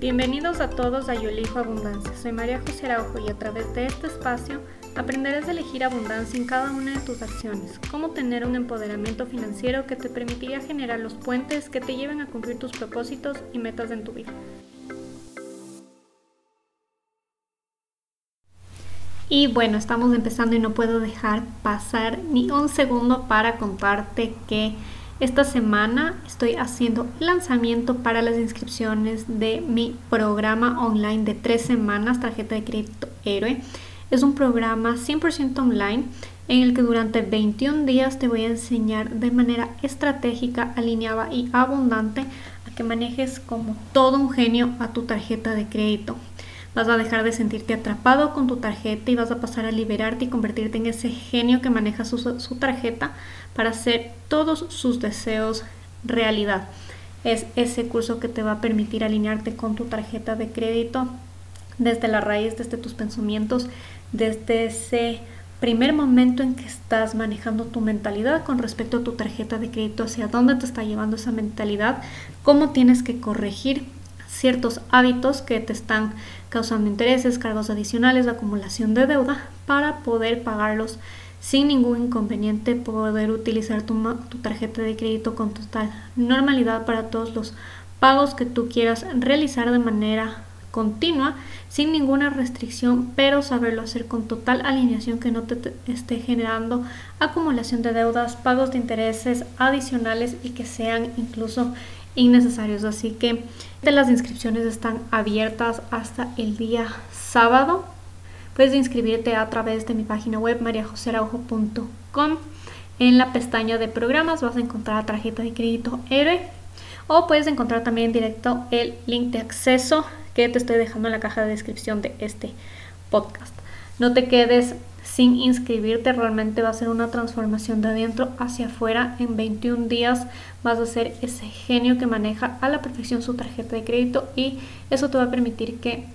Bienvenidos a todos a Yo Elijo Abundancia. Soy María José Araujo y a través de este espacio aprenderás a elegir abundancia en cada una de tus acciones, cómo tener un empoderamiento financiero que te permitiría generar los puentes que te lleven a cumplir tus propósitos y metas en tu vida. Y bueno, estamos empezando y no puedo dejar pasar ni un segundo para contarte que esta semana estoy haciendo lanzamiento para las inscripciones de mi programa online de tres semanas, tarjeta de crédito héroe. Es un programa 100% online en el que durante 21 días te voy a enseñar de manera estratégica, alineada y abundante a que manejes como todo un genio a tu tarjeta de crédito. Vas a dejar de sentirte atrapado con tu tarjeta y vas a pasar a liberarte y convertirte en ese genio que maneja su, su tarjeta para hacer todos sus deseos realidad. Es ese curso que te va a permitir alinearte con tu tarjeta de crédito desde la raíz, desde tus pensamientos, desde ese primer momento en que estás manejando tu mentalidad con respecto a tu tarjeta de crédito, hacia dónde te está llevando esa mentalidad, cómo tienes que corregir ciertos hábitos que te están causando intereses, cargos adicionales, acumulación de deuda para poder pagarlos sin ningún inconveniente poder utilizar tu, tarjeta de crédito con total normalidad para todos los pagos que tú quieras realizar de manera continua sin ninguna restricción pero saberlo hacer con total alineación que no te, esté generando acumulación de deudas pagos de intereses adicionales y que sean incluso innecesarios así que las inscripciones están abiertas hasta el día sábado Puedes inscribirte a través de mi página web mariajoseraujo.com. En la pestaña de programas vas a encontrar la tarjeta de crédito héroe o puedes encontrar también directo el link de acceso que te estoy dejando en la caja de descripción de este podcast. No te quedes sin inscribirte, realmente va a ser una transformación de adentro hacia afuera. En 21 días vas a ser ese genio que maneja a la perfección su tarjeta de crédito y eso te va a permitir que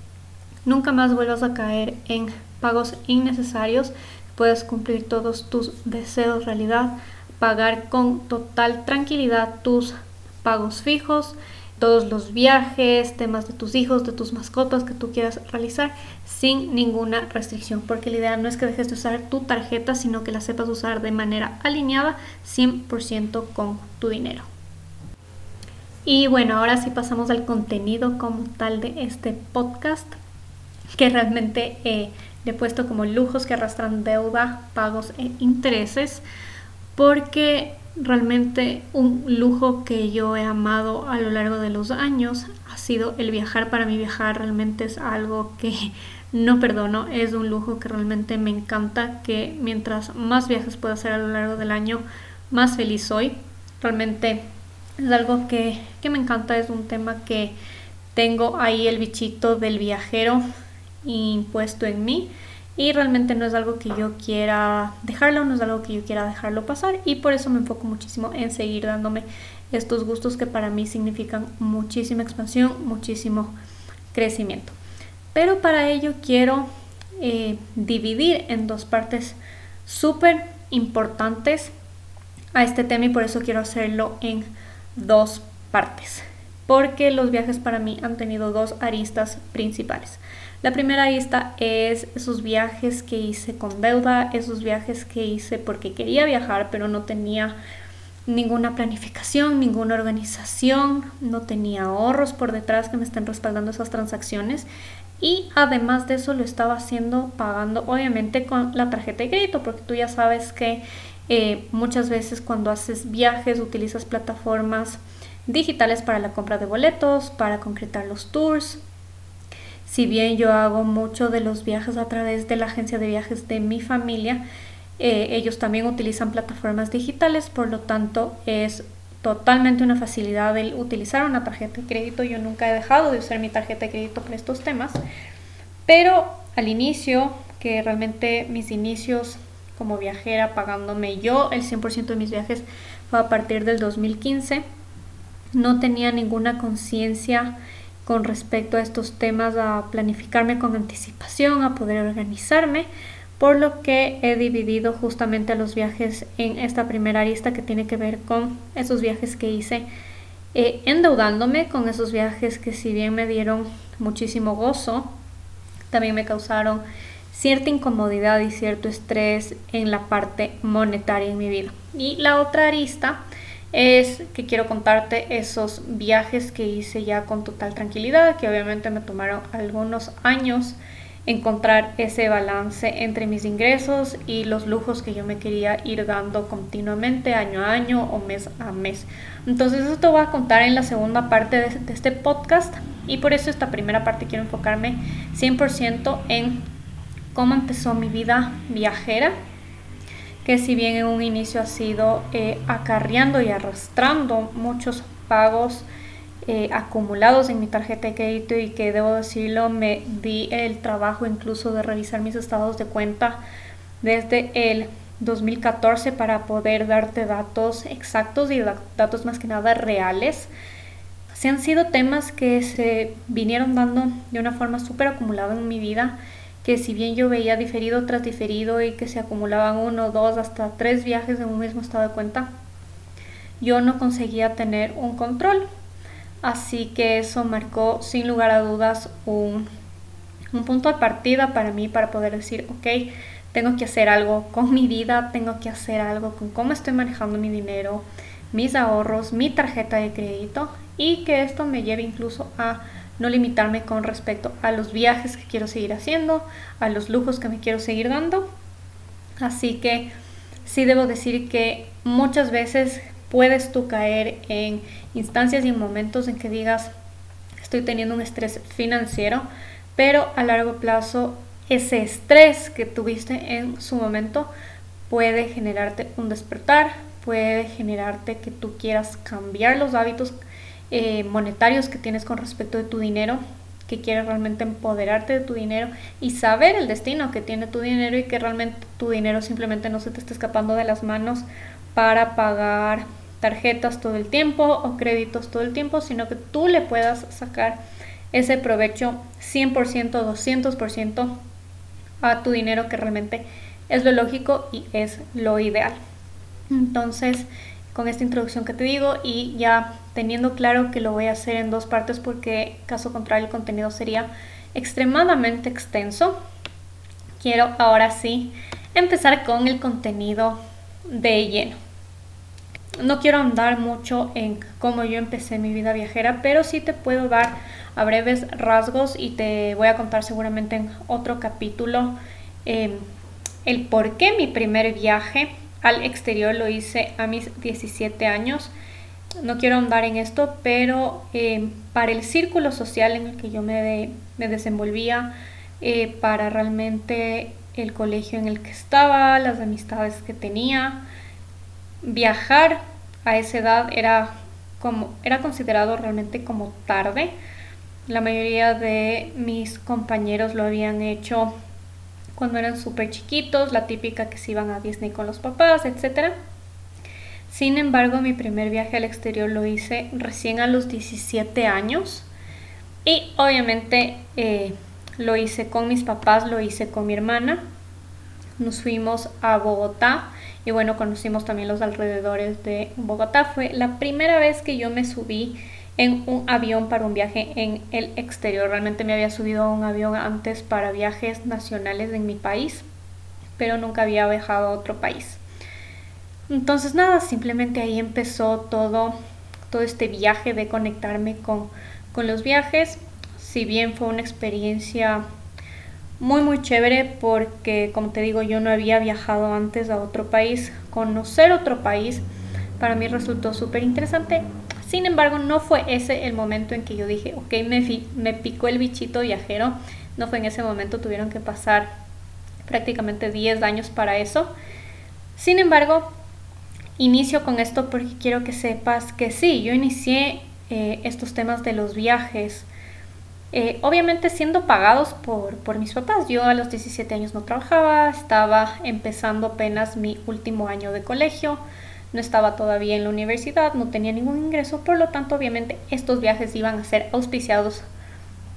Nunca más vuelvas a caer en pagos innecesarios. Puedes cumplir todos tus deseos realidad, pagar con total tranquilidad tus pagos fijos, todos los viajes, temas de tus hijos, de tus mascotas que tú quieras realizar sin ninguna restricción, porque la idea no es que dejes de usar tu tarjeta, sino que la sepas usar de manera alineada 100% con tu dinero. Y bueno, ahora sí pasamos al contenido como tal de este podcast que realmente eh, le he puesto como lujos que arrastran deuda, pagos e intereses, porque realmente un lujo que yo he amado a lo largo de los años ha sido el viajar. Para mí viajar realmente es algo que no perdono, es un lujo que realmente me encanta, que mientras más viajes pueda hacer a lo largo del año, más feliz soy. Realmente es algo que, que me encanta, es un tema que tengo ahí el bichito del viajero impuesto en mí y realmente no es algo que yo quiera dejarlo, no es algo que yo quiera dejarlo pasar y por eso me enfoco muchísimo en seguir dándome estos gustos que para mí significan muchísima expansión, muchísimo crecimiento. Pero para ello quiero eh, dividir en dos partes súper importantes a este tema y por eso quiero hacerlo en dos partes. Porque los viajes para mí han tenido dos aristas principales. La primera lista es esos viajes que hice con deuda, esos viajes que hice porque quería viajar pero no tenía ninguna planificación, ninguna organización, no tenía ahorros por detrás que me estén respaldando esas transacciones. Y además de eso lo estaba haciendo pagando obviamente con la tarjeta de crédito porque tú ya sabes que eh, muchas veces cuando haces viajes utilizas plataformas digitales para la compra de boletos, para concretar los tours, si bien yo hago mucho de los viajes a través de la agencia de viajes de mi familia, eh, ellos también utilizan plataformas digitales, por lo tanto es totalmente una facilidad el utilizar una tarjeta de crédito. Yo nunca he dejado de usar mi tarjeta de crédito para estos temas, pero al inicio, que realmente mis inicios como viajera pagándome yo el 100% de mis viajes fue a partir del 2015, no tenía ninguna conciencia con respecto a estos temas, a planificarme con anticipación, a poder organizarme, por lo que he dividido justamente los viajes en esta primera lista que tiene que ver con esos viajes que hice eh, endeudándome con esos viajes que si bien me dieron muchísimo gozo, también me causaron cierta incomodidad y cierto estrés en la parte monetaria en mi vida. Y la otra arista es que quiero contarte esos viajes que hice ya con total tranquilidad, que obviamente me tomaron algunos años encontrar ese balance entre mis ingresos y los lujos que yo me quería ir dando continuamente año a año o mes a mes. Entonces eso te voy a contar en la segunda parte de, de este podcast y por eso esta primera parte quiero enfocarme 100% en cómo empezó mi vida viajera que si bien en un inicio ha sido eh, acarreando y arrastrando muchos pagos eh, acumulados en mi tarjeta de crédito y que debo decirlo, me di el trabajo incluso de revisar mis estados de cuenta desde el 2014 para poder darte datos exactos y datos más que nada reales. Se han sido temas que se vinieron dando de una forma súper acumulada en mi vida que si bien yo veía diferido tras diferido y que se acumulaban uno, dos, hasta tres viajes en un mismo estado de cuenta, yo no conseguía tener un control. Así que eso marcó sin lugar a dudas un, un punto de partida para mí para poder decir, ok, tengo que hacer algo con mi vida, tengo que hacer algo con cómo estoy manejando mi dinero, mis ahorros, mi tarjeta de crédito y que esto me lleve incluso a no limitarme con respecto a los viajes que quiero seguir haciendo, a los lujos que me quiero seguir dando. Así que sí debo decir que muchas veces puedes tú caer en instancias y en momentos en que digas estoy teniendo un estrés financiero, pero a largo plazo ese estrés que tuviste en su momento puede generarte un despertar, puede generarte que tú quieras cambiar los hábitos eh, monetarios que tienes con respecto de tu dinero, que quieres realmente empoderarte de tu dinero y saber el destino que tiene tu dinero y que realmente tu dinero simplemente no se te está escapando de las manos para pagar tarjetas todo el tiempo o créditos todo el tiempo, sino que tú le puedas sacar ese provecho 100%, 200% a tu dinero que realmente es lo lógico y es lo ideal. Entonces, con esta introducción que te digo y ya teniendo claro que lo voy a hacer en dos partes porque caso contrario el contenido sería extremadamente extenso. Quiero ahora sí empezar con el contenido de lleno. No quiero andar mucho en cómo yo empecé mi vida viajera, pero sí te puedo dar a breves rasgos y te voy a contar seguramente en otro capítulo eh, el por qué mi primer viaje al exterior lo hice a mis 17 años. No quiero ahondar en esto, pero eh, para el círculo social en el que yo me, me desenvolvía, eh, para realmente el colegio en el que estaba, las amistades que tenía, viajar a esa edad era, como, era considerado realmente como tarde. La mayoría de mis compañeros lo habían hecho cuando eran súper chiquitos, la típica que se iban a Disney con los papás, etc. Sin embargo, mi primer viaje al exterior lo hice recién a los 17 años y obviamente eh, lo hice con mis papás, lo hice con mi hermana. Nos fuimos a Bogotá y bueno, conocimos también los alrededores de Bogotá. Fue la primera vez que yo me subí en un avión para un viaje en el exterior. Realmente me había subido a un avión antes para viajes nacionales en mi país, pero nunca había viajado a otro país. Entonces nada, simplemente ahí empezó todo, todo este viaje de conectarme con, con los viajes. Si bien fue una experiencia muy muy chévere porque como te digo yo no había viajado antes a otro país, conocer otro país para mí resultó súper interesante sin embargo, no fue ese el momento en que yo dije, ok, me, me picó el bichito viajero. No fue en ese momento, tuvieron que pasar prácticamente 10 años para eso. Sin embargo, inicio con esto porque quiero que sepas que sí, yo inicié eh, estos temas de los viajes. Eh, obviamente siendo pagados por, por mis papás. Yo a los 17 años no trabajaba, estaba empezando apenas mi último año de colegio no estaba todavía en la universidad, no tenía ningún ingreso, por lo tanto obviamente estos viajes iban a ser auspiciados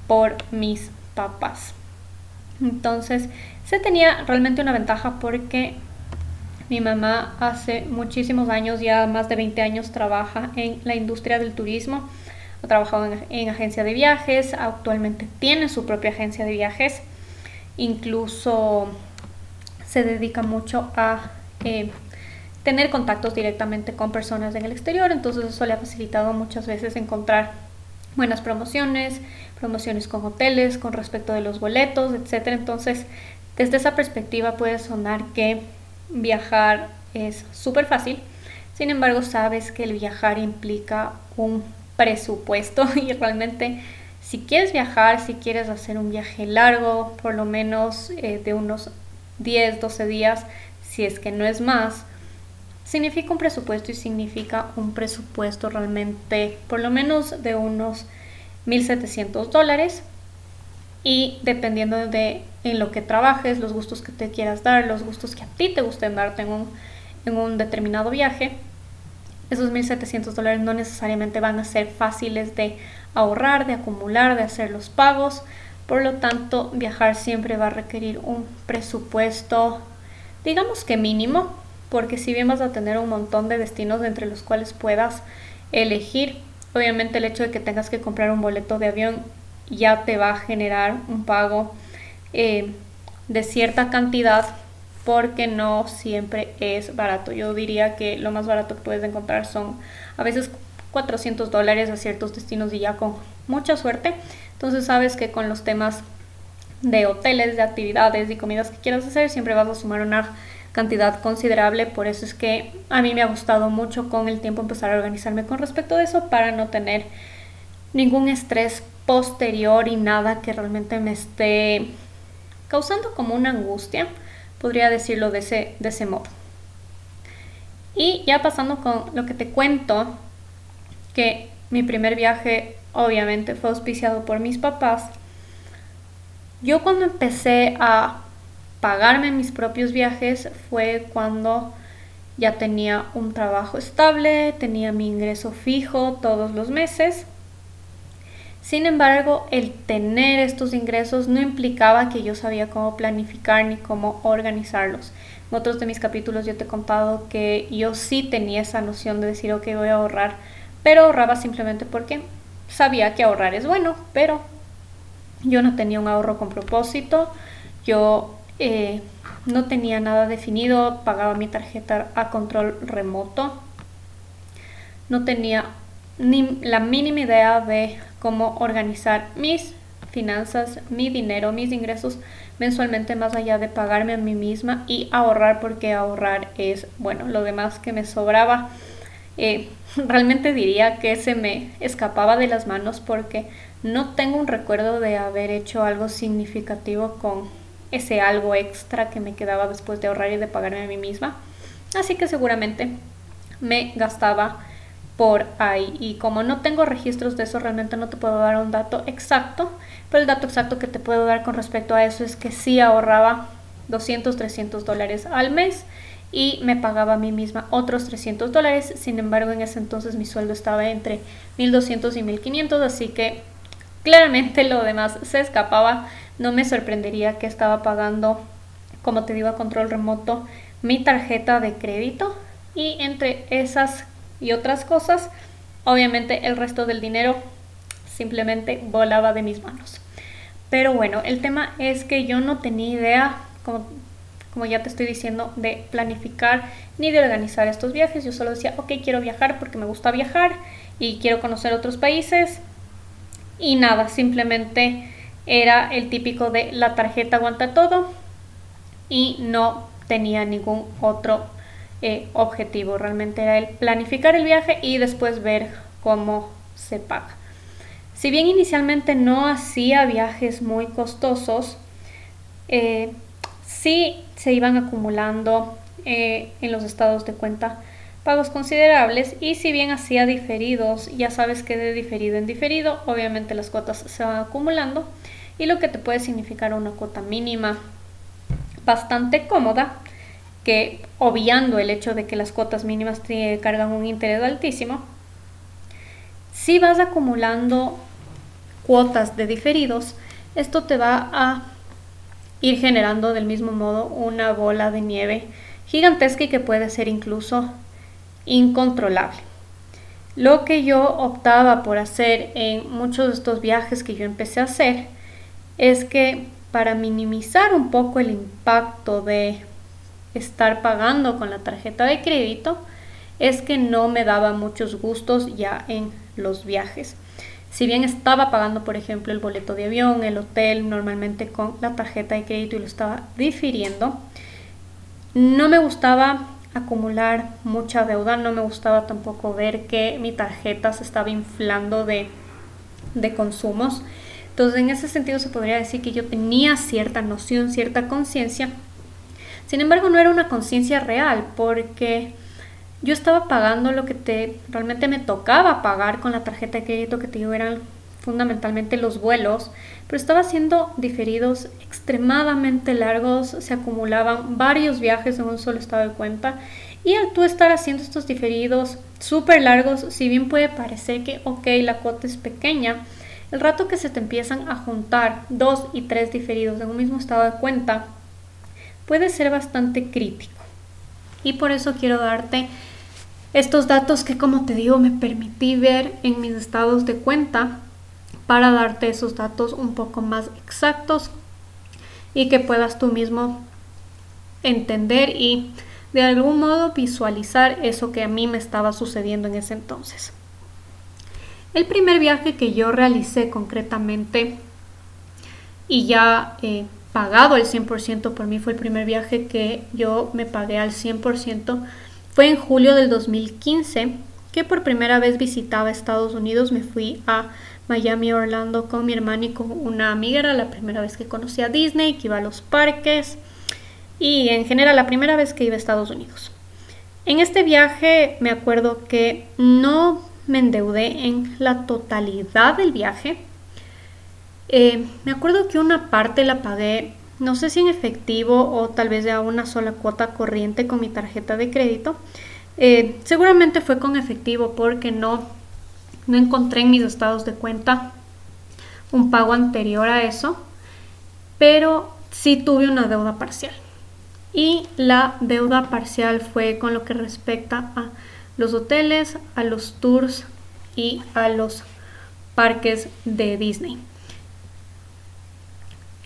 por mis papás. Entonces se tenía realmente una ventaja porque Mi mamá hace muchísimos años, ya más de 20 años, trabaja en la industria del turismo. Ha trabajado en, agencia de viajes, actualmente tiene su propia agencia de viajes. Incluso se dedica mucho a eh, tener contactos directamente con personas en el exterior, entonces eso le ha facilitado muchas veces encontrar buenas promociones, promociones con hoteles, con respecto de los boletos, etc. Entonces, desde esa perspectiva puede sonar que viajar es súper fácil, sin embargo sabes que el viajar implica un presupuesto y realmente si quieres viajar, si quieres hacer un viaje largo, por lo menos eh, de unos 10, 12 días, si es que no es más, significa un presupuesto y significa un presupuesto realmente por lo menos de unos 1.700 dólares. Y dependiendo de en lo que trabajes, los gustos que te quieras dar, los gustos que a ti te gusten darte en un, en un determinado viaje, esos 1.700 dólares no necesariamente van a ser fáciles de ahorrar, de acumular, de hacer los pagos. Por lo tanto, viajar siempre va a requerir un presupuesto, digamos que mínimo, porque si bien vas a tener un montón de destinos entre los cuales puedas elegir, obviamente el hecho de que tengas que comprar un boleto de avión ya te va a generar un pago eh, de cierta cantidad porque no siempre es barato. Yo diría que lo más barato que puedes encontrar son a veces 400 dólares a ciertos destinos y ya con mucha suerte. Entonces sabes que con los temas de hoteles, de actividades y comidas que quieras hacer, siempre vas a sumar una cantidad considerable. Por eso es que a mí me ha gustado mucho con el tiempo empezar a organizarme con respecto a eso para no tener ningún estrés posterior y nada que realmente me esté causando como una angustia, podría decirlo de ese, de ese modo. Y ya pasando con lo que te cuento, que mi primer viaje obviamente fue auspiciado por mis papás, yo cuando empecé a pagarme mis propios viajes fue cuando ya tenía un trabajo estable, tenía mi ingreso fijo todos los meses sin embargo, el tener estos ingresos no implicaba que yo sabía cómo planificar ni cómo organizarlos. En otros de mis capítulos yo te he contado que yo sí tenía esa noción de decir, ok, voy a ahorrar, pero ahorraba simplemente porque sabía que ahorrar es bueno, pero yo no tenía un ahorro con propósito, yo eh, no tenía nada definido, pagaba mi tarjeta a control remoto, no tenía ni la mínima idea de cómo organizar mis finanzas, mi dinero, mis ingresos mensualmente más allá de pagarme a mí misma y ahorrar porque ahorrar es, bueno, lo demás que me sobraba. Eh, realmente diría que se me escapaba de las manos porque no tengo un recuerdo de haber hecho algo significativo con ese algo extra que me quedaba después de ahorrar y de pagarme a mí misma. Así que seguramente me gastaba por ahí. Y como no tengo registros de eso, realmente no te puedo dar un dato exacto. Pero el dato exacto que te puedo dar con respecto a eso es que sí ahorraba 200, 300 dólares al mes y me pagaba a mí misma otros 300 dólares. Sin embargo, en ese entonces mi sueldo estaba entre 1200 y 1500, así que claramente lo demás se escapaba. No me sorprendería que estaba pagando, como te digo, a control remoto mi tarjeta de crédito y entre esas y otras cosas, obviamente el resto del dinero simplemente volaba de mis manos. Pero bueno, el tema es que yo no tenía idea, como, como ya te estoy diciendo, de planificar ni de organizar estos viajes. Yo solo decía, ok, quiero viajar porque me gusta viajar y quiero conocer otros países. Y nada, simplemente era el típico de la tarjeta aguanta todo y no tenía ningún otro eh, objetivo. Realmente era el planificar el viaje y después ver cómo se paga. Si bien inicialmente no hacía viajes muy costosos, eh, sí se iban acumulando eh, en los estados de cuenta pagos considerables y si bien hacía diferidos, ya sabes que de diferido en diferido, obviamente las cuotas se van acumulando y lo que te puede significar una cuota mínima bastante cómoda que obviando el hecho de que las cuotas mínimas cargan un interés altísimo, si vas acumulando cuotas de diferidos, esto te va a ir generando del mismo modo una bola de nieve gigantesca y que puede ser incluso incontrolable. Lo que yo optaba por hacer en muchos de estos viajes que yo empecé a hacer es que para minimizar un poco el impacto de estar pagando con la tarjeta de crédito, es que no me daba muchos gustos ya en los viajes. Si bien estaba pagando, por ejemplo, el boleto de avión, el hotel, normalmente con la tarjeta de crédito y lo estaba difiriendo, no me gustaba acumular mucha deuda, no me gustaba tampoco ver que mi tarjeta se estaba inflando de, de consumos. Entonces, en ese sentido se podría decir que yo tenía cierta noción, cierta conciencia. Sin embargo, no era una conciencia real porque yo estaba pagando lo que te realmente me tocaba pagar con la tarjeta de crédito que te digo eran fundamentalmente los vuelos, pero estaba haciendo diferidos extremadamente largos, se acumulaban varios viajes en un solo estado de cuenta y al tú estar haciendo estos diferidos súper largos, si bien puede parecer que, ok, la cuota es pequeña, el rato que se te empiezan a juntar dos y tres diferidos en un mismo estado de cuenta, puede ser bastante crítico. Y por eso quiero darte estos datos que como te digo me permití ver en mis estados de cuenta para darte esos datos un poco más exactos y que puedas tú mismo entender y de algún modo visualizar eso que a mí me estaba sucediendo en ese entonces. El primer viaje que yo realicé concretamente y ya he pagado el 100% por mí fue el primer viaje que yo me pagué al 100% fue en julio del 2015 que por primera vez visitaba Estados Unidos. Me fui a Miami, Orlando con mi hermana y con una amiga. Era la primera vez que conocí a Disney, que iba a los parques y en general la primera vez que iba a Estados Unidos. En este viaje me acuerdo que no me endeudé en la totalidad del viaje. Eh, me acuerdo que una parte la pagué no sé si en efectivo o tal vez de una sola cuota corriente con mi tarjeta de crédito. Eh, seguramente fue con efectivo porque no, no encontré en mis estados de cuenta un pago anterior a eso, pero sí tuve una deuda parcial. Y la deuda parcial fue con lo que respecta a los hoteles, a los tours y a los parques de Disney.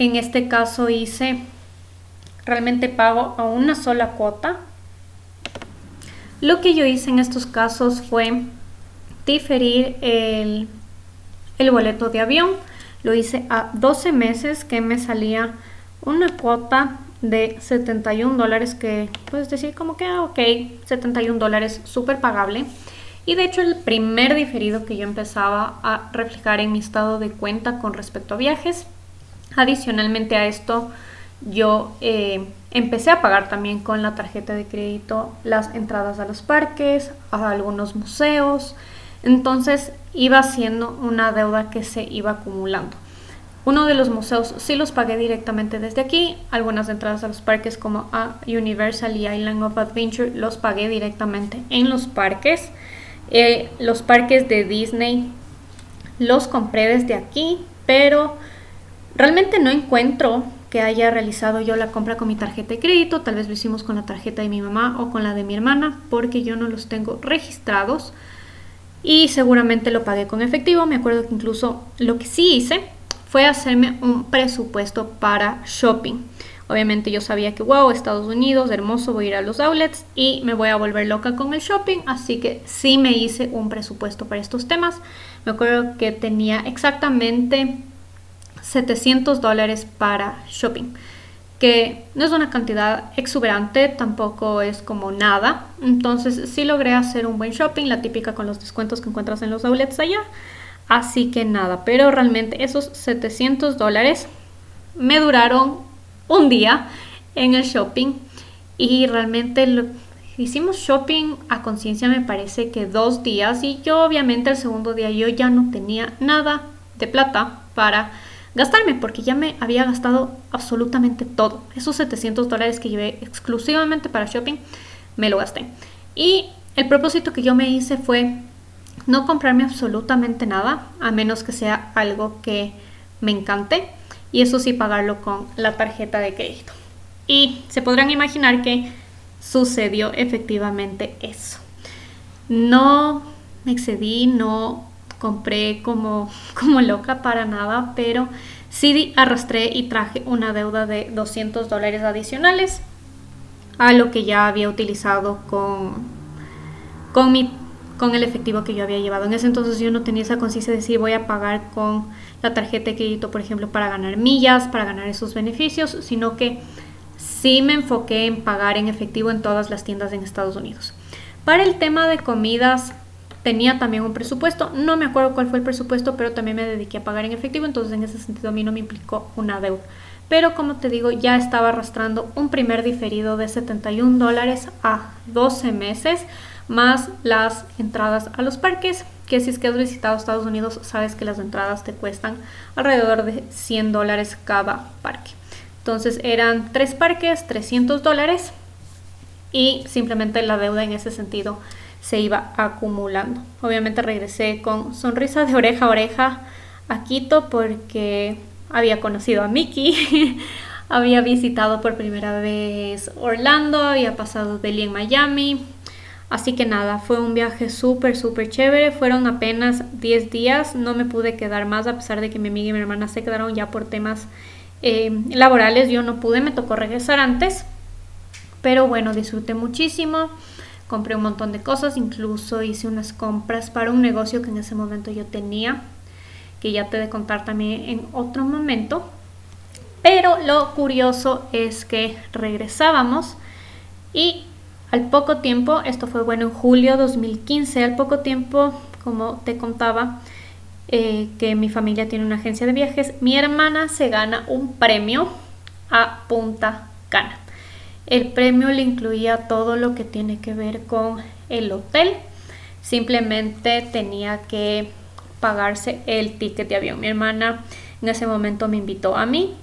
En este caso hice realmente pago a una sola cuota. Lo que yo hice en estos casos fue diferir el, el boleto de avión. Lo hice a 12 meses que me salía una cuota de 71 dólares que puedes decir como que ah, ok 71 dólares súper pagable y de hecho el primer diferido que yo empezaba a reflejar en mi estado de cuenta con respecto a viajes Adicionalmente a esto, yo eh, empecé a pagar también con la tarjeta de crédito las entradas a los parques, a algunos museos. Entonces iba siendo una deuda que se iba acumulando. Uno de los museos sí los pagué directamente desde aquí. Algunas entradas a los parques como a Universal y Island of Adventure los pagué directamente en los parques. Eh, los parques de Disney los compré desde aquí, pero Realmente no encuentro que haya realizado yo la compra con mi tarjeta de crédito, tal vez lo hicimos con la tarjeta de mi mamá o con la de mi hermana, porque yo no los tengo registrados y seguramente lo pagué con efectivo. Me acuerdo que incluso lo que sí hice fue hacerme un presupuesto para shopping. Obviamente yo sabía que, wow, Estados Unidos, hermoso, voy a ir a los outlets y me voy a volver loca con el shopping, así que sí me hice un presupuesto para estos temas. Me acuerdo que tenía exactamente 700 dólares para shopping, que no es una cantidad exuberante, tampoco es como nada. Entonces sí logré hacer un buen shopping, la típica con los descuentos que encuentras en los outlets allá. Así que nada, pero realmente esos 700 dólares me duraron un día en el shopping y realmente hicimos shopping a conciencia me parece que dos días y yo obviamente el segundo día yo ya no tenía nada de plata para gastarme porque ya me había gastado absolutamente todo. Esos 700 dólares que llevé exclusivamente para shopping, me lo gasté. Y el propósito que yo me hice fue no comprarme absolutamente nada, a menos que sea algo que me encante. Y eso sí, pagarlo con la tarjeta de crédito. Y se podrán imaginar que sucedió efectivamente eso. No me excedí, no compré como, como loca para nada, pero sí arrastré y traje una deuda de 200 dólares adicionales a lo que ya había utilizado con, con, mi, con el efectivo que yo había llevado. En ese entonces yo no tenía esa conciencia de si voy a pagar con la tarjeta de crédito, por ejemplo, para ganar millas, para ganar esos beneficios, sino que sí me enfoqué en pagar en efectivo en todas las tiendas en Estados Unidos. Para el tema de comidas, tenía también un presupuesto, no me acuerdo cuál fue el presupuesto, pero también me dediqué a pagar en efectivo, entonces en ese sentido a mí no me implicó una deuda. Pero como te digo, ya estaba arrastrando un primer diferido de 71 dólares a 12 meses, más las entradas a los parques, que si es que has visitado Estados Unidos, sabes que las entradas te cuestan alrededor de 100 dólares cada parque. Entonces eran tres parques, 300 dólares y simplemente la deuda en ese sentido se iba acumulando. Obviamente regresé con sonrisa de oreja a oreja a Quito porque había conocido a Mickey, había visitado por primera vez Orlando, había pasado Delhi en Miami. Así que nada, fue un viaje súper, súper chévere. Fueron apenas 10 días, no me pude quedar más a pesar de que mi amiga y mi hermana se quedaron ya por temas eh, laborales. Yo no pude, me tocó regresar antes. Pero bueno, disfruté muchísimo compré un montón de cosas, incluso hice unas compras para un negocio que en ese momento yo tenía, que ya te de contar también en otro momento. Pero lo curioso es que regresábamos y al poco tiempo, esto fue bueno en julio 2015, al poco tiempo, como te contaba, eh, que mi familia tiene una agencia de viajes, mi hermana se gana un premio a Punta Cana. El premio le incluía todo lo que tiene que ver con el hotel. Simplemente tenía que pagarse el ticket de avión. Mi hermana en ese momento me invitó a mí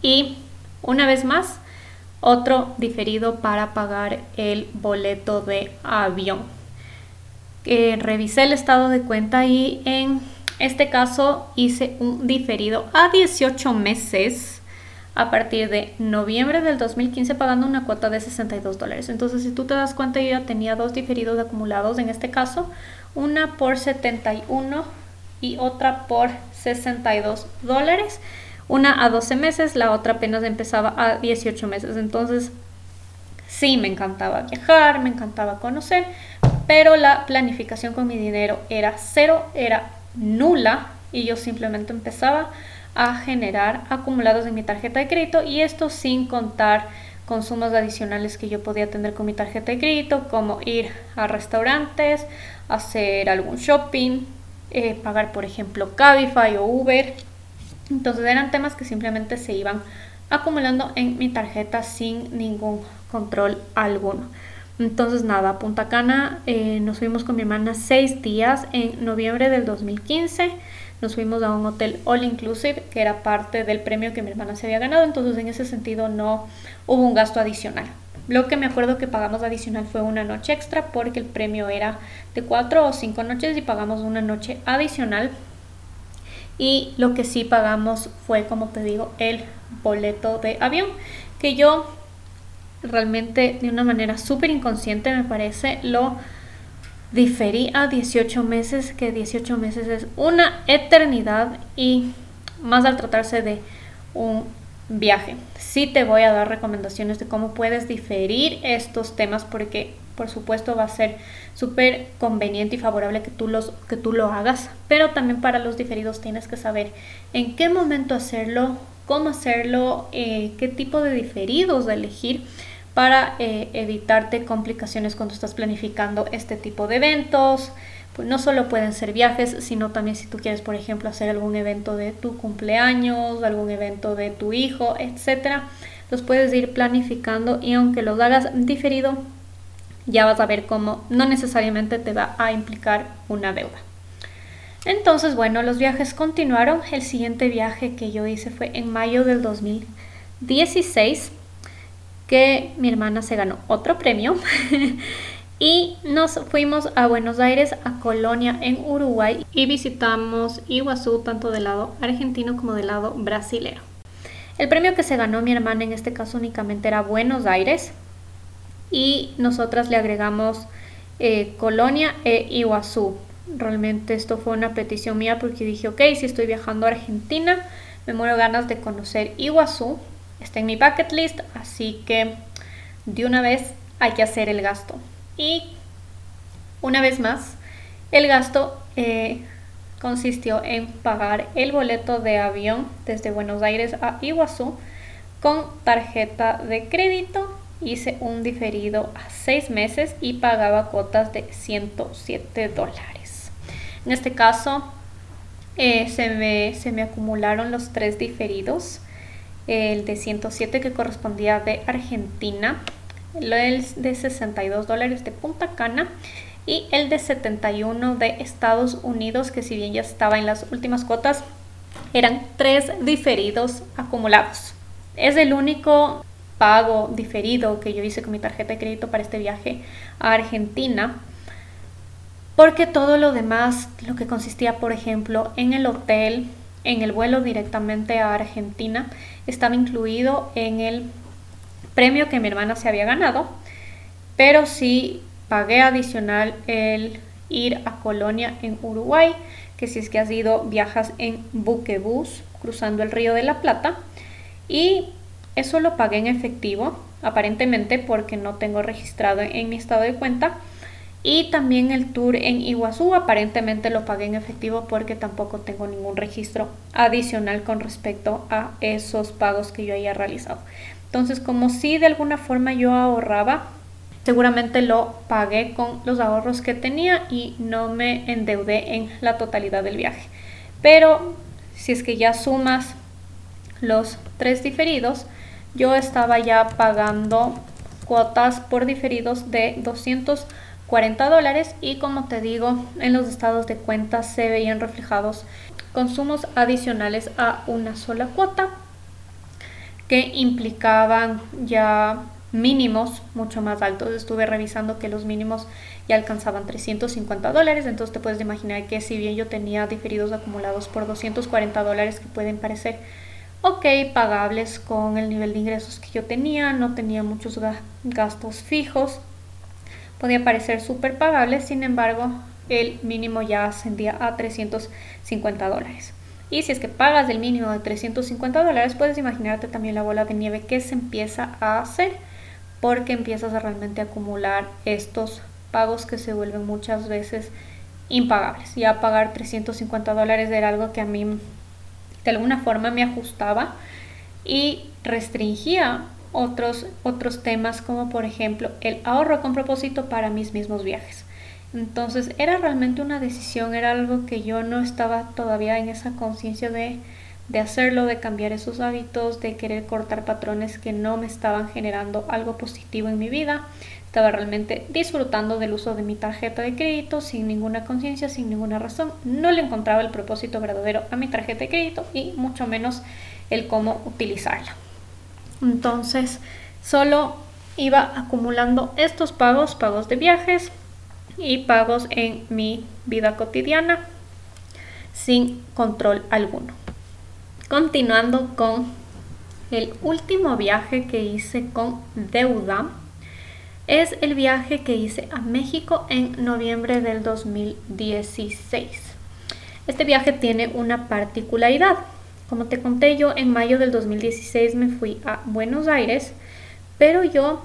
y una vez más otro diferido para pagar el boleto de avión. Eh, revisé el estado de cuenta y en este caso hice un diferido a 18 meses a partir de noviembre del 2015 pagando una cuota de 62 dólares. Entonces, si tú te das cuenta, yo ya tenía dos diferidos acumulados en este caso, una por 71 y otra por 62 dólares. Una a 12 meses, la otra apenas empezaba a 18 meses. Entonces, sí, me encantaba viajar, me encantaba conocer, pero la planificación con mi dinero era cero, era nula y yo simplemente empezaba a generar acumulados en mi tarjeta de crédito y esto sin contar consumos adicionales que yo podía tener con mi tarjeta de crédito, como ir a restaurantes, hacer algún shopping, eh, pagar por ejemplo Cabify o Uber. Entonces eran temas que simplemente se iban acumulando en mi tarjeta sin ningún control alguno. Entonces nada, Punta Cana eh, nos fuimos con mi hermana seis días en noviembre del 2015 nos fuimos a un hotel all inclusive que era parte del premio que mi hermana se había ganado, entonces en ese sentido no hubo un gasto adicional. Lo que me acuerdo que pagamos adicional fue una noche extra porque el premio era de cuatro o cinco noches y pagamos una noche adicional. Y lo que sí pagamos fue, como te digo, el boleto de avión, que yo realmente de una manera súper inconsciente me parece lo diferí a 18 meses, que 18 meses es una eternidad y más al tratarse de un viaje. Sí te voy a dar recomendaciones de cómo puedes diferir estos temas porque por supuesto va a ser súper conveniente y favorable que tú, los, que tú lo hagas, pero también para los diferidos tienes que saber en qué momento hacerlo, cómo hacerlo, eh, qué tipo de diferidos de elegir para eh, evitarte complicaciones cuando estás planificando este tipo de eventos. Pues no solo pueden ser viajes, sino también si tú quieres, por ejemplo, hacer algún evento de tu cumpleaños, algún evento de tu hijo, etcétera, los puedes ir planificando y aunque los hagas diferido, ya vas a ver cómo no necesariamente te va a implicar una deuda. Entonces, bueno, los viajes continuaron. El siguiente viaje que yo hice fue en mayo del 2016 que mi hermana se ganó otro premio y nos fuimos a Buenos Aires, a Colonia, en Uruguay y visitamos Iguazú tanto del lado argentino como del lado brasilero. El premio que se ganó mi hermana en este caso únicamente era Buenos Aires y nosotras le agregamos eh, Colonia e Iguazú. Realmente esto fue una petición mía porque dije, ok, si estoy viajando a Argentina, me muero ganas de conocer Iguazú. Está en mi bucket list, así que de una vez hay que hacer el gasto. Y una vez más, el gasto eh, consistió en pagar el boleto de avión desde Buenos Aires a Iguazú con tarjeta de crédito. Hice un diferido a seis meses y pagaba cuotas de 107 dólares. En este caso, eh, se, me, se me acumularon los tres diferidos. El de 107 que correspondía de Argentina, el de 62 dólares de Punta Cana y el de 71 de Estados Unidos, que si bien ya estaba en las últimas cuotas, eran tres diferidos acumulados. Es el único pago diferido que yo hice con mi tarjeta de crédito para este viaje a Argentina. Porque todo lo demás, lo que consistía, por ejemplo, en el hotel, en el vuelo directamente a Argentina, estaba incluido en el premio que mi hermana se había ganado. Pero sí pagué adicional el ir a Colonia en Uruguay, que si es que has ido, viajas en buquebús cruzando el río de la Plata. Y eso lo pagué en efectivo, aparentemente porque no tengo registrado en mi estado de cuenta. Y también el tour en Iguazú, aparentemente lo pagué en efectivo porque tampoco tengo ningún registro adicional con respecto a esos pagos que yo haya realizado. Entonces, como si de alguna forma yo ahorraba seguramente lo pagué con los ahorros que tenía y no me endeudé en la totalidad del viaje. Pero si es que ya sumas los tres diferidos, yo estaba ya pagando cuotas por diferidos de 240 dólares y como te digo, en los estados de cuenta se veían reflejados consumos adicionales a una sola cuota que implicaban ya mínimos mucho más altos. Estuve revisando que los mínimos ya alcanzaban 350 dólares, entonces te puedes imaginar que si bien yo tenía diferidos acumulados por 240 dólares que pueden parecer ok, pagables con el nivel de ingresos que yo tenía, no tenía muchos gastos fijos, podía parecer súper pagable, sin embargo el mínimo ya ascendía a 350 dólares. Y si es que pagas el mínimo de 350 dólares, puedes imaginarte también la bola de nieve que se empieza a hacer porque empiezas a realmente acumular estos pagos que se vuelven muchas veces impagables. Ya pagar 350 dólares era algo que a mí de alguna forma me ajustaba y restringía otros, otros temas como por ejemplo el ahorro con propósito para mis mismos viajes. Entonces era realmente una decisión, era algo que yo no estaba todavía en esa conciencia de de hacerlo, de cambiar esos hábitos, de querer cortar patrones que no me estaban generando algo positivo en mi vida. Estaba realmente disfrutando del uso de mi tarjeta de crédito sin ninguna conciencia, sin ninguna razón. No le encontraba el propósito verdadero a mi tarjeta de crédito y mucho menos el cómo utilizarla. Entonces, solo iba acumulando estos pagos, pagos de viajes y pagos en mi vida cotidiana sin control alguno. Continuando con el último viaje que hice con deuda, es el viaje que hice a México en noviembre del 2016. Este viaje tiene una particularidad. Como te conté yo, en mayo del 2016 me fui a Buenos Aires, pero yo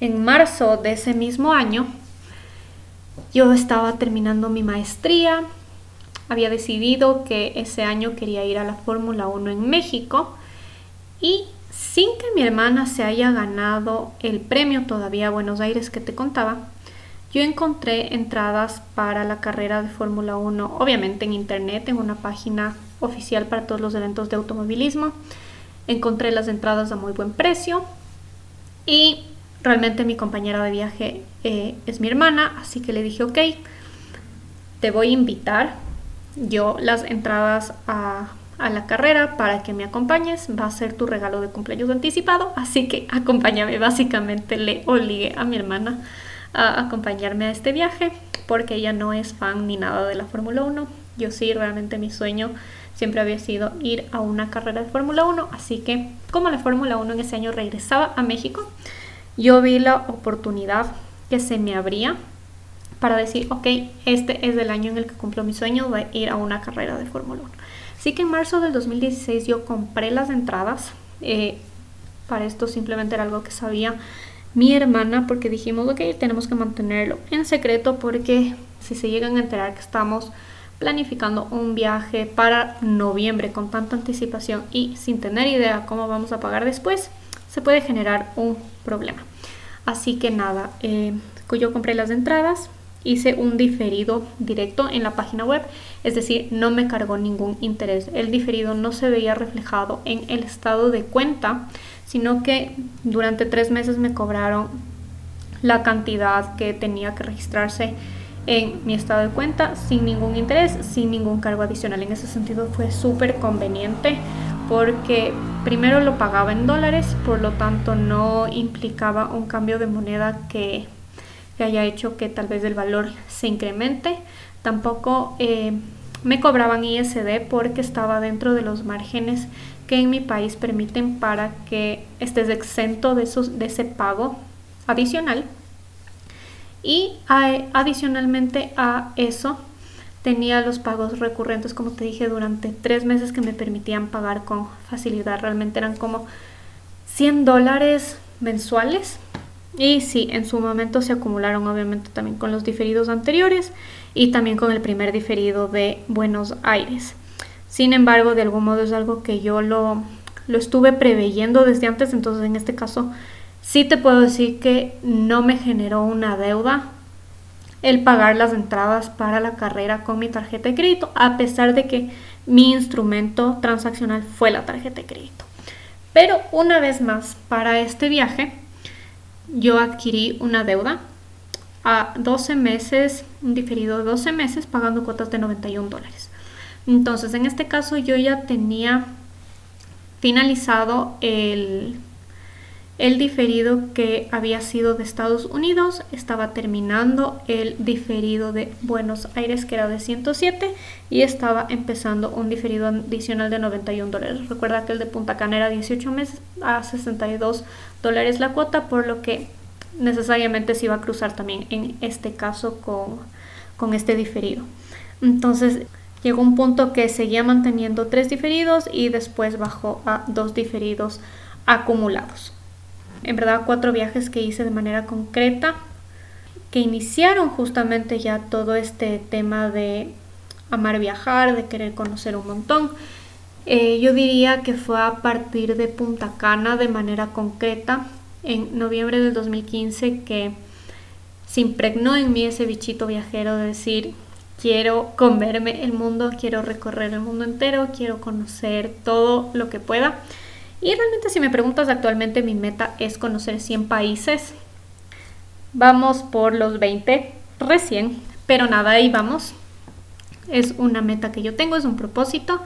en marzo de ese mismo año, yo estaba terminando mi maestría, había decidido que ese año quería ir a la Fórmula 1 en México y sin que mi hermana se haya ganado el premio todavía a Buenos Aires que te contaba, yo encontré entradas para la carrera de Fórmula 1, obviamente en internet, en una página oficial para todos los eventos de automovilismo. Encontré las entradas a muy buen precio y realmente mi compañera de viaje eh, es mi hermana, así que le dije, ok, te voy a invitar yo las entradas a, la carrera para que me acompañes. Va a ser tu regalo de cumpleaños anticipado, así que acompáñame. Básicamente le obligué a mi hermana a acompañarme a este viaje porque ella no es fan ni nada de la Fórmula 1. Yo sí, realmente mi sueño siempre había sido ir a una carrera de Fórmula 1, así que como la Fórmula 1 en ese año regresaba a México, yo vi la oportunidad que se me abría para decir, ok, este es el año en el que cumplo mi sueño de ir a una carrera de Fórmula 1. Así que en marzo del 2016 yo compré las entradas. Eh, para esto simplemente era algo que sabía mi hermana porque dijimos, ok, tenemos que mantenerlo en secreto porque si se llegan a enterar que estamos planificando un viaje para noviembre con tanta anticipación y sin tener idea cómo vamos a pagar después, se puede generar un problema. Así que nada, eh, yo compré las entradas, hice un diferido directo en la página web, es decir, no me cargó ningún interés. El diferido no se veía reflejado en el estado de cuenta, sino que durante tres meses me cobraron la cantidad que tenía que registrarse en mi estado de cuenta sin ningún interés, sin ningún cargo adicional. En ese sentido fue súper conveniente porque primero lo pagaba en dólares, por lo tanto no implicaba un cambio de moneda que, haya hecho que tal vez el valor se incremente. Tampoco eh, me cobraban ISD porque estaba dentro de los márgenes que en mi país permiten para que estés exento de, de ese pago adicional y adicionalmente a eso tenía los pagos recurrentes, como te dije, durante tres meses que me permitían pagar con facilidad. Realmente eran como 100 dólares mensuales. Y sí, en su momento se acumularon obviamente también con los diferidos anteriores y también con el primer diferido de Buenos Aires. Sin embargo, de algún modo es algo que yo lo, lo estuve preveyendo desde antes, entonces en este caso Sí te puedo decir que no me generó una deuda el pagar las entradas para la carrera con mi tarjeta de crédito, a pesar de que mi instrumento transaccional fue la tarjeta de crédito. Pero una vez más, para este viaje, yo adquirí una deuda a 12 meses, un diferido de 12 meses, pagando cuotas de 91 dólares. Entonces, en este caso, yo ya tenía finalizado el el diferido que había sido de Estados Unidos estaba terminando el diferido de Buenos Aires que era de 107 y estaba empezando un diferido adicional de 91 dólares. Recuerda que el de Punta Cana era 18 meses a 62 dólares la cuota, por lo que necesariamente se iba a cruzar también en este caso con, con este diferido. Entonces llegó un punto que seguía manteniendo tres diferidos y después bajó a dos diferidos acumulados en verdad cuatro viajes que hice de manera concreta que iniciaron justamente ya todo este tema de amar viajar, de querer conocer un montón. Eh, yo diría que fue a partir de Punta Cana de manera concreta en noviembre del 2015 que se impregnó en mí ese bichito viajero de decir quiero comerme el mundo, quiero recorrer el mundo entero, quiero conocer todo lo que pueda. Y realmente si me preguntas actualmente mi meta es conocer 100 países. Vamos por los 20 recién, pero nada, ahí vamos. Es una meta que yo tengo, es un propósito.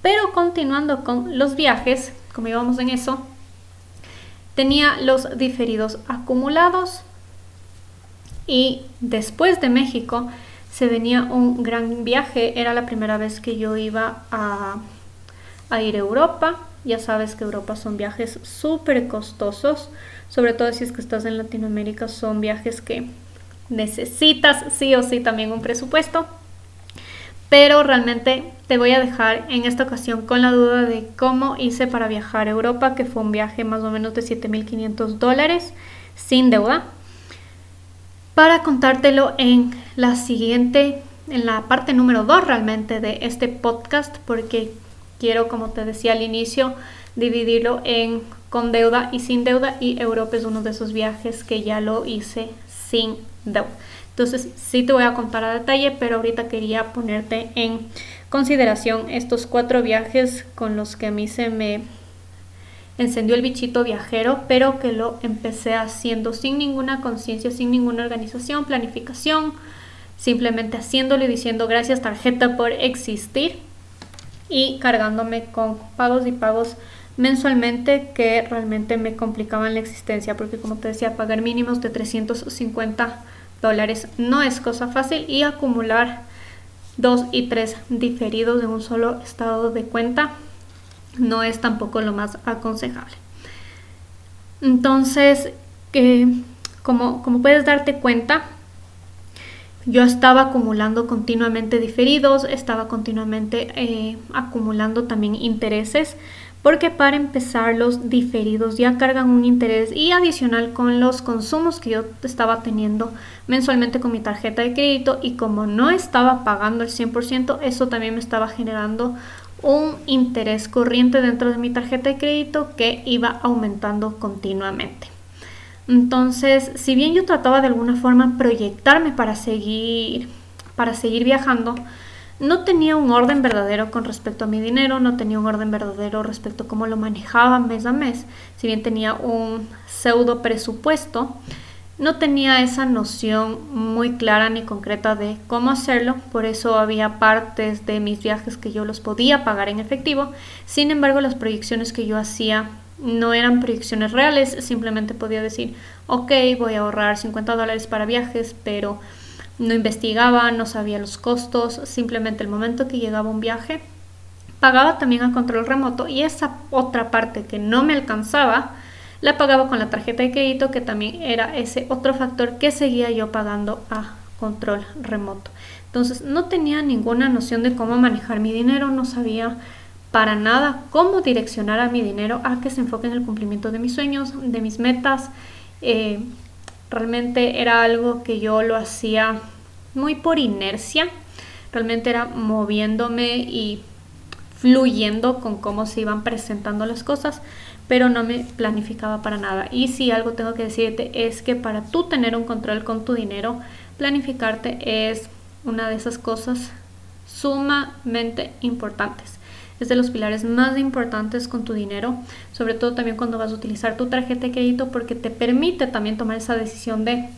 Pero continuando con los viajes, como íbamos en eso, tenía los diferidos acumulados y después de México se venía un gran viaje. Era la primera vez que yo iba a, a ir a Europa ya sabes que Europa son viajes súper costosos, sobre todo si es que estás en Latinoamérica, son viajes que necesitas sí o sí también un presupuesto. Pero realmente te voy a dejar en esta ocasión con la duda de cómo hice para viajar a Europa, que fue un viaje más o menos de 7.500 dólares sin deuda, para contártelo en la siguiente, en la parte número 2 realmente de este podcast, porque quiero, como te decía al inicio, dividirlo en con deuda y sin deuda y Europa es uno de esos viajes que ya lo hice sin deuda. Entonces sí te voy a contar a detalle, pero ahorita quería ponerte en consideración estos cuatro viajes con los que a mí se me encendió el bichito viajero, pero que lo empecé haciendo sin ninguna conciencia, sin ninguna organización, planificación, simplemente haciéndolo y diciendo gracias tarjeta por existir y cargándome con pagos y pagos mensualmente que realmente me complicaban la existencia porque como te decía pagar mínimos de 350 dólares no es cosa fácil y acumular dos y tres diferidos en un solo estado de cuenta no es tampoco lo más aconsejable. Entonces que como, como puedes darte cuenta, yo estaba acumulando continuamente diferidos, estaba continuamente eh, acumulando también intereses, porque para empezar los diferidos ya cargan un interés y adicional con los consumos que yo estaba teniendo mensualmente con mi tarjeta de crédito y como no estaba pagando el 100%, eso también me estaba generando un interés corriente dentro de mi tarjeta de crédito que iba aumentando continuamente. Entonces, si bien yo trataba de alguna forma proyectarme para seguir, para seguir viajando, no tenía un orden verdadero con respecto a mi dinero, no tenía un orden verdadero respecto a cómo lo manejaba mes a mes, si bien tenía un pseudo presupuesto, no tenía esa noción muy clara ni concreta de cómo hacerlo, por eso había partes de mis viajes que yo los podía pagar en efectivo, sin embargo las proyecciones que yo hacía no eran proyecciones reales, simplemente podía decir, ok, voy a ahorrar 50 dólares para viajes, pero no investigaba, no sabía los costos, simplemente el momento que llegaba un viaje, pagaba también a control remoto y esa otra parte que no me alcanzaba, la pagaba con la tarjeta de crédito, que también era ese otro factor que seguía yo pagando a control remoto. Entonces no tenía ninguna noción de cómo manejar mi dinero, no sabía para nada cómo direccionar a mi dinero a que se enfoque en el cumplimiento de mis sueños, de mis metas. Eh, realmente era algo que yo lo hacía muy por inercia, realmente era moviéndome y fluyendo con cómo se iban presentando las cosas, pero no me planificaba para nada. Y si algo tengo que decirte es que para tú tener un control con tu dinero, planificarte es una de esas cosas sumamente importantes es de los pilares más importantes con tu dinero, sobre todo también cuando vas a utilizar tu tarjeta de crédito porque te permite también tomar esa decisión de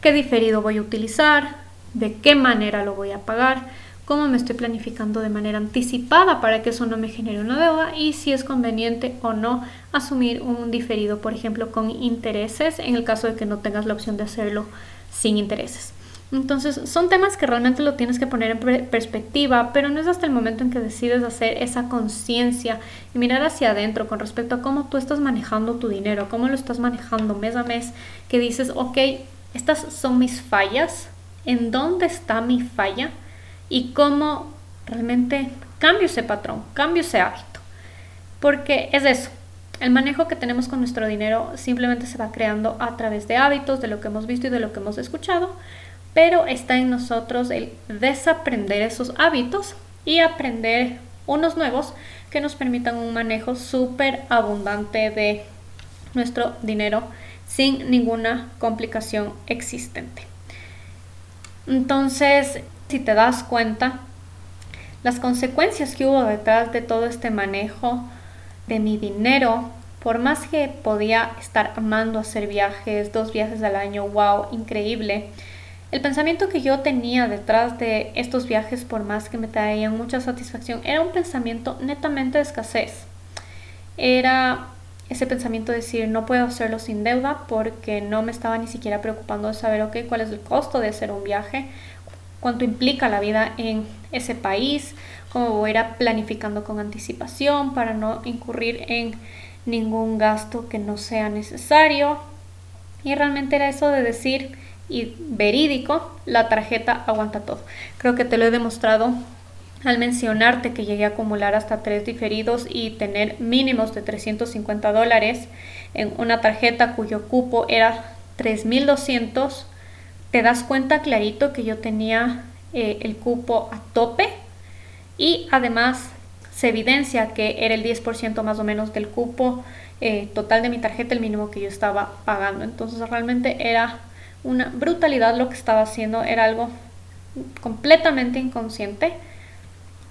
qué diferido voy a utilizar, de qué manera lo voy a pagar, cómo me estoy planificando de manera anticipada para que eso no me genere una deuda y si es conveniente o no asumir un diferido, por ejemplo, con intereses en el caso de que no tengas la opción de hacerlo sin intereses. Entonces son temas que realmente lo tienes que poner en perspectiva, pero no es hasta el momento en que decides hacer esa conciencia y mirar hacia adentro con respecto a cómo tú estás manejando tu dinero, cómo lo estás manejando mes a mes, que dices, ok, estas son mis fallas, ¿en dónde está mi falla? Y cómo realmente cambio ese patrón, cambio ese hábito. Porque es eso, el manejo que tenemos con nuestro dinero simplemente se va creando a través de hábitos, de lo que hemos visto y de lo que hemos escuchado, pero está en nosotros el desaprender esos hábitos y aprender unos nuevos que nos permitan un manejo súper abundante de nuestro dinero sin ninguna complicación existente. Entonces, si te das cuenta, las consecuencias que hubo detrás de todo este manejo de mi dinero, por más que podía estar amando hacer viajes, dos viajes al año, wow, increíble, el pensamiento que yo tenía detrás de estos viajes, por más que me traían mucha satisfacción, era un pensamiento netamente de escasez. Era ese pensamiento de decir no puedo hacerlo sin deuda porque no me estaba ni siquiera preocupando de saber, ok, cuál es el costo de hacer un viaje, cuánto implica la vida en ese país, cómo voy a ir planificando con anticipación para no incurrir en ningún gasto que no sea necesario. Y realmente era eso de decir, y verídico, la tarjeta aguanta todo. Creo que te lo he demostrado al mencionarte que llegué a acumular hasta tres diferidos y tener mínimos de 350 dólares en una tarjeta cuyo cupo era 3200, te das cuenta clarito que yo tenía eh, el cupo a tope y además se evidencia que era el 10% más o menos del cupo eh, total de mi tarjeta, el mínimo que yo estaba pagando. Entonces realmente era una brutalidad lo que estaba haciendo, era algo completamente inconsciente.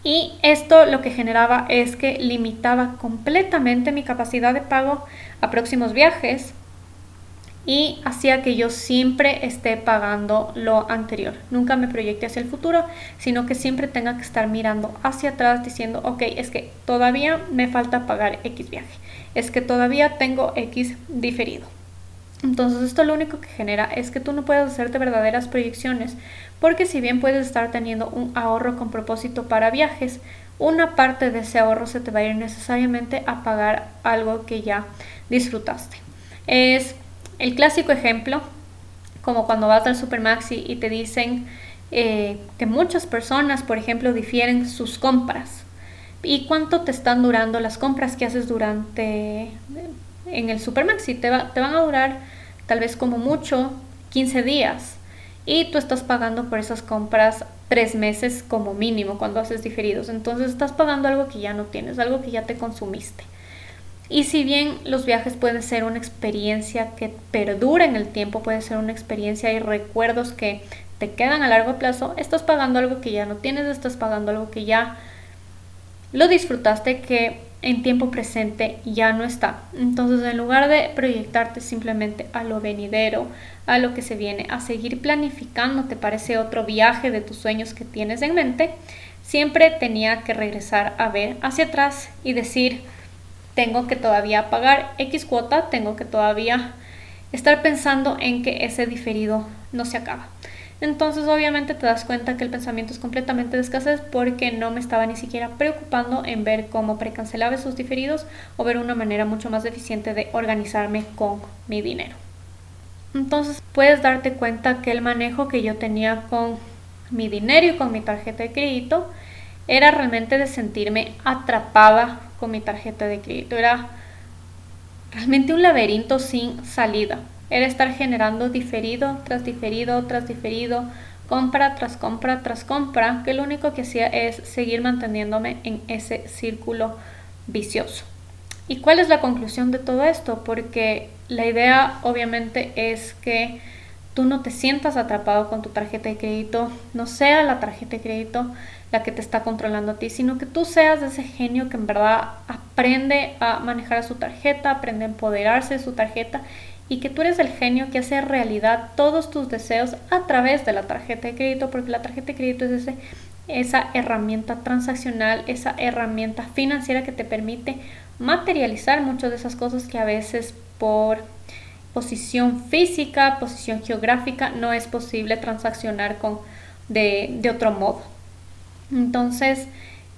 Y esto lo que generaba es que limitaba completamente mi capacidad de pago a próximos viajes y hacía que yo siempre esté pagando lo anterior. Nunca me proyecte hacia el futuro, sino que siempre tenga que estar mirando hacia atrás diciendo, ok, es que todavía me falta pagar X viaje, es que todavía tengo X diferido. Entonces esto lo único que genera es que tú no puedes hacerte verdaderas proyecciones, porque si bien puedes estar teniendo un ahorro con propósito para viajes, una parte de ese ahorro se te va a ir necesariamente a pagar algo que ya disfrutaste. Es el clásico ejemplo, como cuando vas al Supermaxi y te dicen eh, que muchas personas, por ejemplo, difieren sus compras. ¿Y cuánto te están durando las compras que haces durante en el Supermaxi? Te, te van a durar tal vez como mucho 15 días y tú estás pagando por esas compras tres meses como mínimo cuando haces diferidos. Entonces estás pagando algo que ya no tienes, algo que ya te consumiste. Y si bien los viajes pueden ser una experiencia que perdura en el tiempo, puede ser una experiencia y recuerdos que te quedan a largo plazo, estás pagando algo que ya no tienes, estás pagando algo que ya lo disfrutaste, que en tiempo presente ya no está. Entonces, en lugar de proyectarte simplemente a lo venidero, a lo que se viene, a seguir planificando, te parece otro viaje de tus sueños que tienes en mente, siempre tenía que regresar a ver hacia atrás y decir, tengo que todavía pagar X cuota, tengo que todavía estar pensando en que ese diferido no se acaba. Entonces obviamente te das cuenta que el pensamiento es completamente de escasez porque no me estaba ni siquiera preocupando en ver cómo precancelaba esos diferidos o ver una manera mucho más eficiente de organizarme con mi dinero. Entonces puedes darte cuenta que el manejo que yo tenía con mi dinero y con mi tarjeta de crédito era realmente de sentirme atrapada con mi tarjeta de crédito. Era realmente un laberinto sin salida era estar generando diferido tras diferido tras diferido, compra tras compra tras compra, que lo único que hacía es seguir manteniéndome en ese círculo vicioso. ¿Y cuál es la conclusión de todo esto? Porque la idea obviamente es que tú no te sientas atrapado con tu tarjeta de crédito, no sea la tarjeta de crédito la que te está controlando a ti, sino que tú seas ese genio que en verdad aprende a manejar su tarjeta, aprende a empoderarse de su tarjeta y que tú eres el genio que hace realidad todos tus deseos a través de la tarjeta de crédito, porque la tarjeta de crédito es ese, esa herramienta transaccional, esa herramienta financiera que te permite materializar muchas de esas cosas que a veces por posición física, posición geográfica, no es posible transaccionar con, de, de otro modo. Entonces,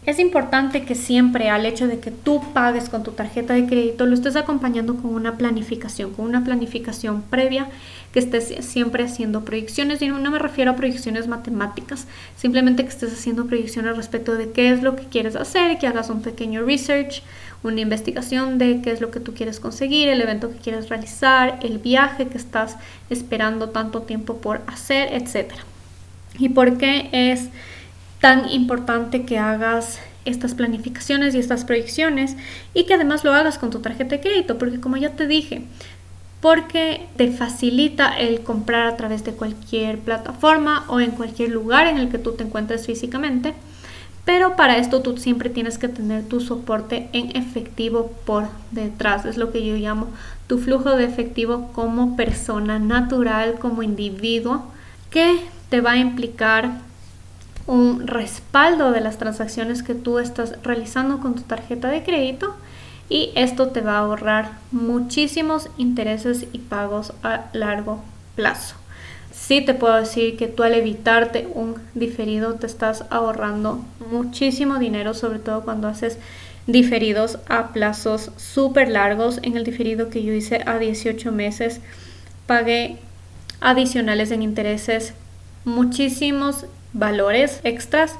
es importante que siempre al hecho de que tú pagues con tu tarjeta de crédito lo estés acompañando con una planificación, con una planificación previa, que estés siempre haciendo proyecciones y no me refiero a proyecciones matemáticas, simplemente que estés haciendo proyecciones respecto de qué es lo que quieres hacer, que hagas un pequeño research, una investigación de qué es lo que tú quieres conseguir, el evento que quieres realizar, el viaje que estás esperando tanto tiempo por hacer, etc. ¿Y por qué es tan importante que hagas estas planificaciones y estas proyecciones y que además lo hagas con tu tarjeta de crédito, porque como ya te dije, porque te facilita el comprar a través de cualquier plataforma o en cualquier lugar en el que tú te encuentres físicamente, pero para esto tú siempre tienes que tener tu soporte en efectivo por detrás, es lo que yo llamo tu flujo de efectivo como persona natural, como individuo, que te va a implicar un respaldo de las transacciones que tú estás realizando con tu tarjeta de crédito y esto te va a ahorrar muchísimos intereses y pagos a largo plazo. Sí te puedo decir que tú al evitarte un diferido te estás ahorrando muchísimo dinero, sobre todo cuando haces diferidos a plazos súper largos. En el diferido que yo hice a 18 meses, pagué adicionales en intereses muchísimos valores extras.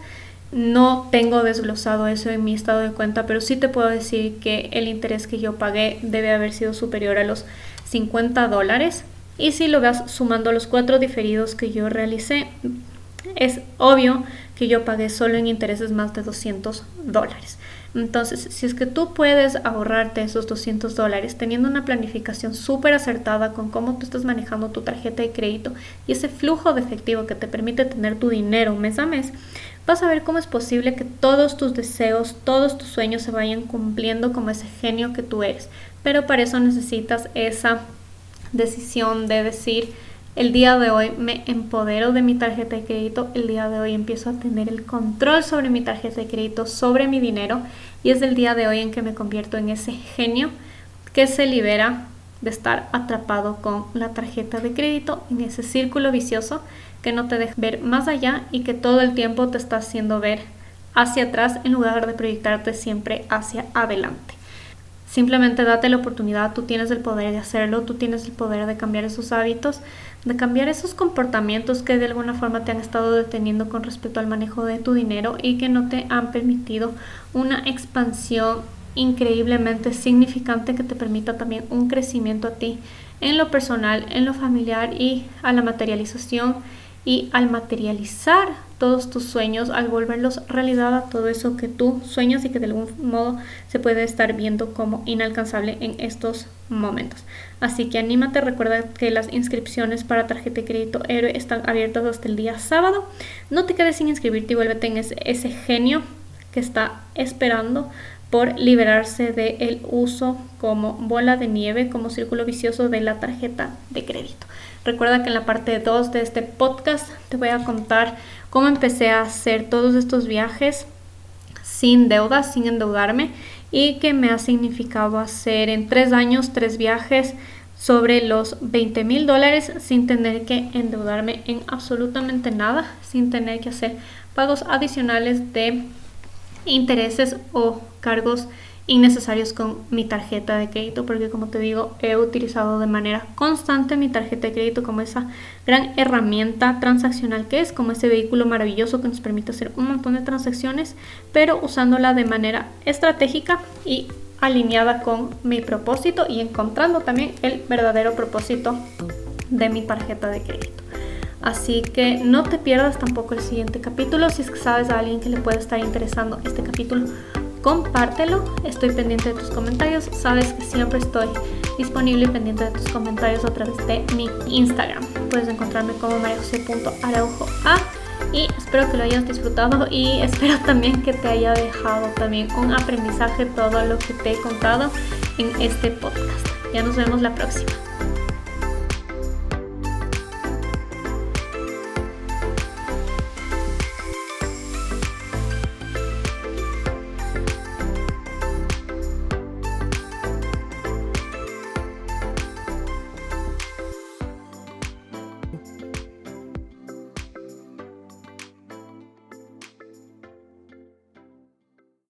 No tengo desglosado eso en mi estado de cuenta, pero sí te puedo decir que el interés que yo pagué debe haber sido superior a los 50 dólares. Y si lo vas sumando los cuatro diferidos que yo realicé, es obvio que yo pagué solo en intereses más de 200 dólares. Entonces, si es que tú puedes ahorrarte esos 200 dólares teniendo una planificación súper acertada con cómo tú estás manejando tu tarjeta de crédito y ese flujo de efectivo que te permite tener tu dinero mes a mes, vas a ver cómo es posible que todos tus deseos, todos tus sueños se vayan cumpliendo como ese genio que tú eres. Pero para eso necesitas esa decisión de decir, el día de hoy me empodero de mi tarjeta de crédito, el día de hoy empiezo a tener el control sobre mi tarjeta de crédito, sobre mi dinero y es el día de hoy en que me convierto en ese genio que se libera de estar atrapado con la tarjeta de crédito en ese círculo vicioso que no te deja ver más allá y que todo el tiempo te está haciendo ver hacia atrás en lugar de proyectarte siempre hacia adelante. Simplemente date la oportunidad, tú tienes el poder de hacerlo, tú tienes el poder de cambiar esos hábitos, de cambiar esos comportamientos que de alguna forma te han estado deteniendo con respecto al manejo de tu dinero y que no te han permitido una expansión increíblemente significante que te permita también un crecimiento a ti en lo personal, en lo familiar y a la materialización y al materializar todos tus sueños, al volverlos realidad a todo eso que tú sueñas y que de algún modo se puede estar viendo como inalcanzable en estos momentos. Así que anímate, recuerda que las inscripciones para tarjeta de crédito héroe están abiertas hasta el día sábado. No te quedes sin inscribirte y vuélvete en ese, ese genio que está esperando por liberarse del el uso como bola de nieve, como círculo vicioso de la tarjeta de crédito. Recuerda que en la parte 2 de este podcast te voy a contar cómo empecé a hacer todos estos viajes sin deudas, sin endeudarme y que me ha significado hacer en tres años tres viajes sobre los 20 mil dólares sin tener que endeudarme en absolutamente nada, sin tener que hacer pagos adicionales de intereses o cargos innecesarios con mi tarjeta de crédito porque como te digo he utilizado de manera constante mi tarjeta de crédito como esa gran herramienta transaccional que es como ese vehículo maravilloso que nos permite hacer un montón de transacciones pero usándola de manera estratégica y alineada con mi propósito y encontrando también el verdadero propósito de mi tarjeta de crédito Así que no te pierdas tampoco el siguiente capítulo. Si es que sabes a alguien que le puede estar interesando este capítulo, compártelo. Estoy pendiente de tus comentarios. Sabes que siempre estoy disponible y pendiente de tus comentarios a través de mi Instagram. Puedes encontrarme como mariajose.araujoa y espero que lo hayas disfrutado y espero también que te haya dejado también un aprendizaje todo lo que te he contado en este podcast. Ya nos vemos la próxima.